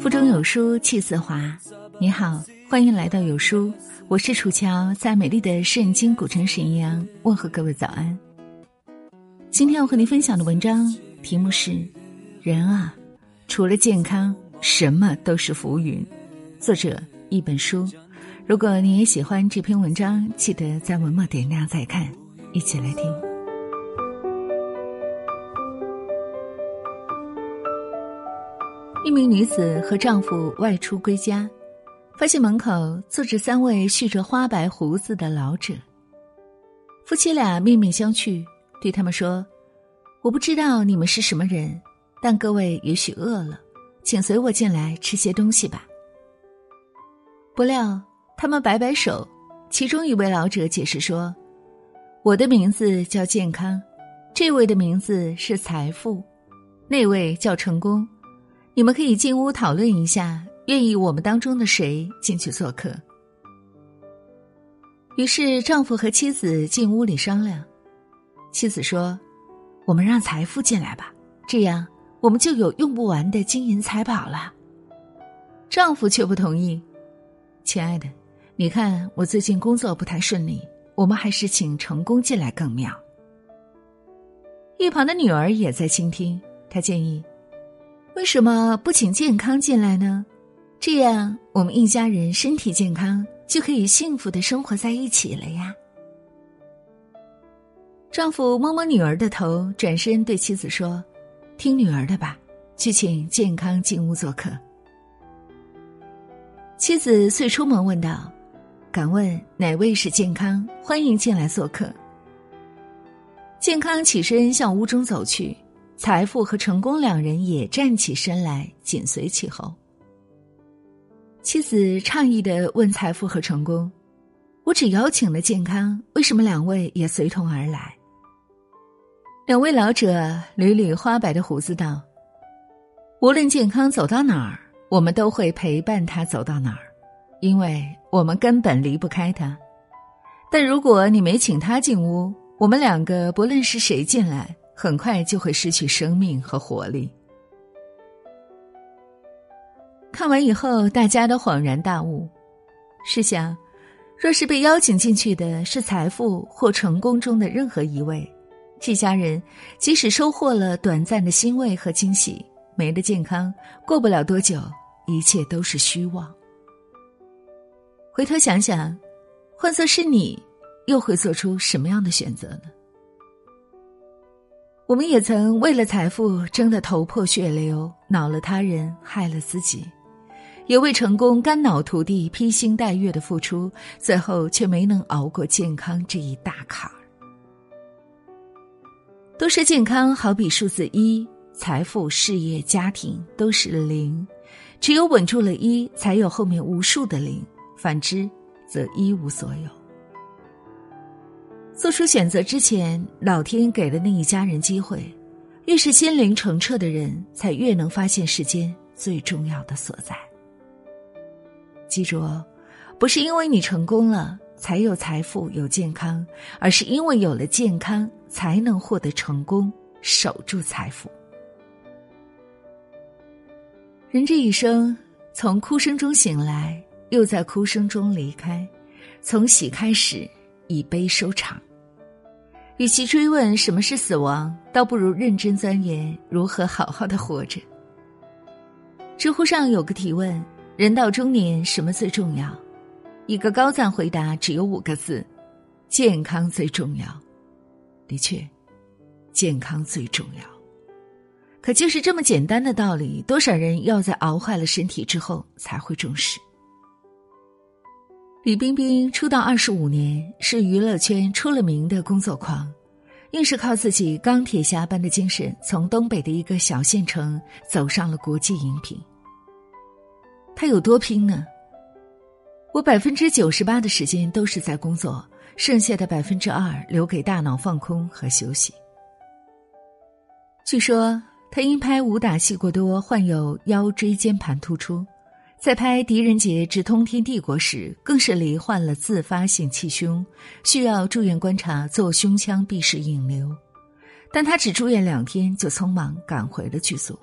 腹中有书气自华。你好，欢迎来到有书，我是楚乔，在美丽的圣经古城沈阳问候各位早安。今天要和您分享的文章题目是：人啊，除了健康，什么都是浮云。作者一本书。如果你也喜欢这篇文章，记得在文末点亮再看，一起来听。一名女子和丈夫外出归家，发现门口坐着三位蓄着花白胡子的老者。夫妻俩面面相觑，对他们说：“我不知道你们是什么人，但各位也许饿了，请随我进来吃些东西吧。”不料。他们摆摆手，其中一位老者解释说：“我的名字叫健康，这位的名字是财富，那位叫成功。你们可以进屋讨论一下，愿意我们当中的谁进去做客。”于是丈夫和妻子进屋里商量。妻子说：“我们让财富进来吧，这样我们就有用不完的金银财宝了。”丈夫却不同意：“亲爱的。”你看，我最近工作不太顺利，我们还是请成功进来更妙。一旁的女儿也在倾听，她建议：为什么不请健康进来呢？这样我们一家人身体健康，就可以幸福的生活在一起了呀。丈夫摸摸女儿的头，转身对妻子说：“听女儿的吧，去请健康进屋做客。”妻子遂出门问道。敢问哪位是健康？欢迎进来做客。健康起身向屋中走去，财富和成功两人也站起身来，紧随其后。妻子诧异的问财富和成功：“我只邀请了健康，为什么两位也随同而来？”两位老者捋捋花白的胡子道：“无论健康走到哪儿，我们都会陪伴他走到哪儿。”因为我们根本离不开他，但如果你没请他进屋，我们两个不论是谁进来，很快就会失去生命和活力。看完以后，大家都恍然大悟。试想，若是被邀请进去的是财富或成功中的任何一位，这家人即使收获了短暂的欣慰和惊喜，没了健康，过不了多久，一切都是虚妄。回头想想，换作是你，又会做出什么样的选择呢？我们也曾为了财富争得头破血流，恼了他人，害了自己；也为成功肝脑涂地、披星戴月的付出，最后却没能熬过健康这一大坎儿。都说健康好比数字一，财富、事业、家庭都是零，只有稳住了一，才有后面无数的零。反之，则一无所有。做出选择之前，老天给了那一家人机会。越是心灵澄澈的人，才越能发现世间最重要的所在。记住哦，不是因为你成功了才有财富、有健康，而是因为有了健康，才能获得成功，守住财富。人这一生，从哭声中醒来。又在哭声中离开，从喜开始，以悲收场。与其追问什么是死亡，倒不如认真钻研如何好好的活着。知乎上有个提问：人到中年什么最重要？一个高赞回答只有五个字：健康最重要。的确，健康最重要。可就是这么简单的道理，多少人要在熬坏了身体之后才会重视？李冰冰出道二十五年，是娱乐圈出了名的工作狂，硬是靠自己钢铁侠般的精神，从东北的一个小县城走上了国际荧屏。他有多拼呢？我百分之九十八的时间都是在工作，剩下的百分之二留给大脑放空和休息。据说他因拍武打戏过多，患有腰椎间盘突出。在拍《狄仁杰之通天帝国》时，更是罹患了自发性气胸，需要住院观察，做胸腔闭式引流。但他只住院两天，就匆忙赶回了剧组。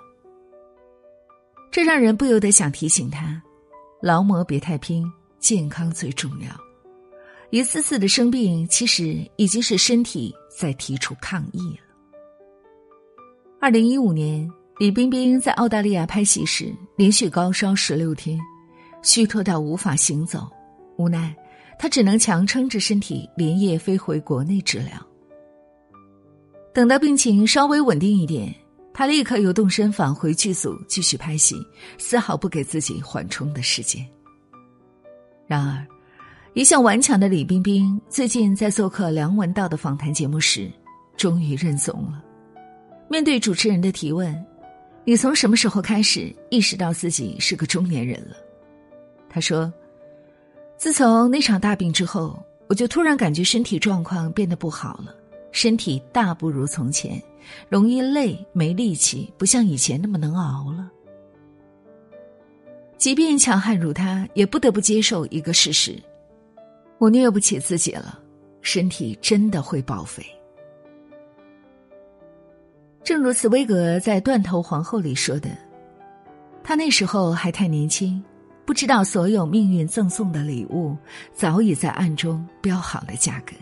这让人不由得想提醒他：劳模别太拼，健康最重要。一次次的生病，其实已经是身体在提出抗议了。二零一五年。李冰冰在澳大利亚拍戏时，连续高烧十六天，虚脱到无法行走，无奈她只能强撑着身体，连夜飞回国内治疗。等到病情稍微稳定一点，她立刻又动身返回剧组继续拍戏，丝毫不给自己缓冲的时间。然而，一向顽强的李冰冰最近在做客梁文道的访谈节目时，终于认怂了。面对主持人的提问。你从什么时候开始意识到自己是个中年人了？他说：“自从那场大病之后，我就突然感觉身体状况变得不好了，身体大不如从前，容易累、没力气，不像以前那么能熬了。即便强悍如他，也不得不接受一个事实：我虐不起自己了，身体真的会报废。”正如茨威格在《断头皇后》里说的，他那时候还太年轻，不知道所有命运赠送的礼物早已在暗中标好了价格。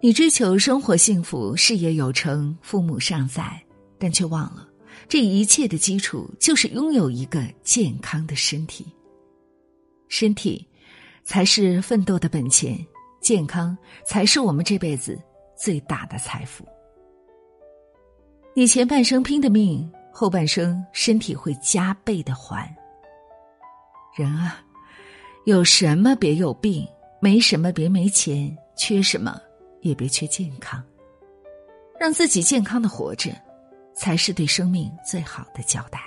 你追求生活幸福、事业有成、父母尚在，但却忘了，这一切的基础就是拥有一个健康的身体。身体才是奋斗的本钱，健康才是我们这辈子最大的财富。你前半生拼的命，后半生身体会加倍的还。人啊，有什么别有病，没什么别没钱，缺什么也别缺健康。让自己健康的活着，才是对生命最好的交代。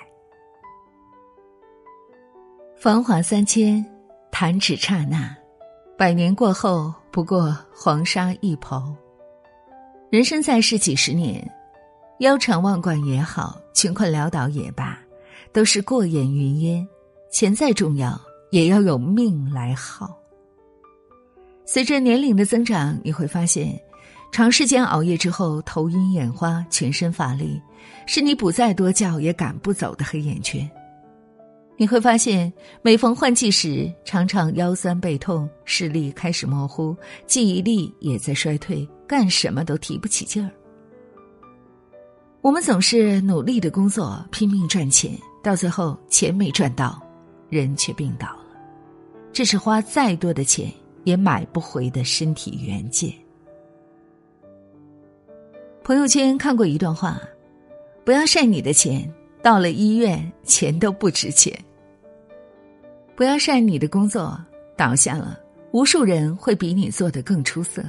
繁华三千，弹指刹那，百年过后不过黄沙一袍。人生在世几十年。腰缠万贯也好，穷困潦倒也罢，都是过眼云烟。钱再重要，也要有命来耗。随着年龄的增长，你会发现，长时间熬夜之后，头晕眼花、全身乏力，是你补再多觉也赶不走的黑眼圈。你会发现，每逢换季时，常常腰酸背痛，视力开始模糊，记忆力也在衰退，干什么都提不起劲儿。我们总是努力的工作，拼命赚钱，到最后钱没赚到，人却病倒了。这是花再多的钱也买不回的身体原件。朋友圈看过一段话：不要晒你的钱，到了医院钱都不值钱；不要晒你的工作，倒下了，无数人会比你做的更出色；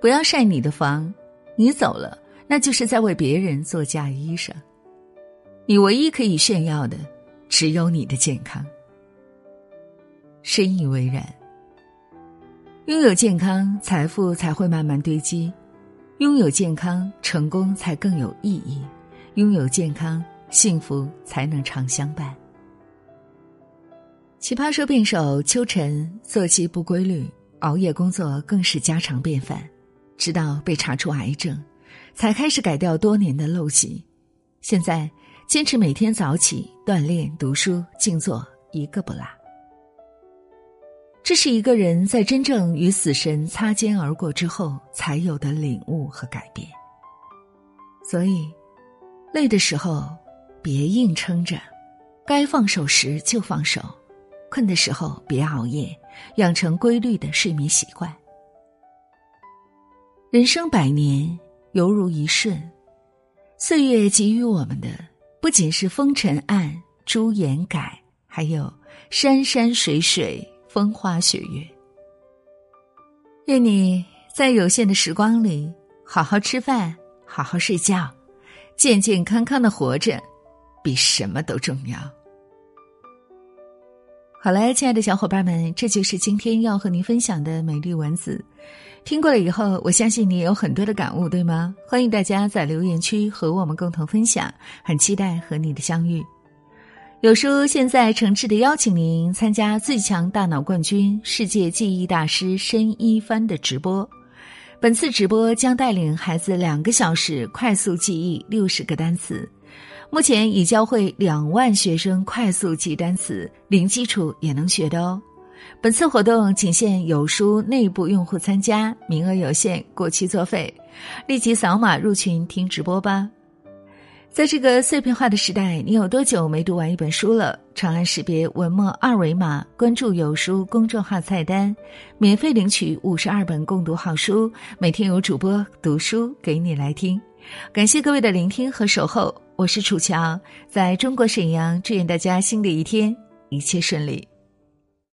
不要晒你的房，你走了。那就是在为别人做嫁衣裳，你唯一可以炫耀的，只有你的健康。深以为然。拥有健康，财富才会慢慢堆积；拥有健康，成功才更有意义；拥有健康，幸福才能常相伴。奇葩说辩手秋晨作息不规律，熬夜工作更是家常便饭，直到被查出癌症。才开始改掉多年的陋习，现在坚持每天早起锻炼、读书、静坐，一个不落。这是一个人在真正与死神擦肩而过之后才有的领悟和改变。所以，累的时候别硬撑着，该放手时就放手；困的时候别熬夜，养成规律的睡眠习惯。人生百年。犹如一瞬，岁月给予我们的不仅是风尘暗、朱颜改，还有山山水水、风花雪月。愿你在有限的时光里，好好吃饭，好好睡觉，健健康康的活着，比什么都重要。好了，亲爱的小伙伴们，这就是今天要和您分享的美丽文字。听过了以后，我相信你有很多的感悟，对吗？欢迎大家在留言区和我们共同分享，很期待和你的相遇。有书现在诚挚的邀请您参加最强大脑冠军、世界记忆大师申一帆的直播。本次直播将带领孩子两个小时快速记忆六十个单词，目前已教会两万学生快速记单词，零基础也能学的哦。本次活动仅限有书内部用户参加，名额有限，过期作废。立即扫码入群听直播吧。在这个碎片化的时代，你有多久没读完一本书了？长按识别文末二维码，关注有书公众号菜单，免费领取五十二本共读好书，每天有主播读书给你来听。感谢各位的聆听和守候，我是楚乔，在中国沈阳，祝愿大家新的一天一切顺利。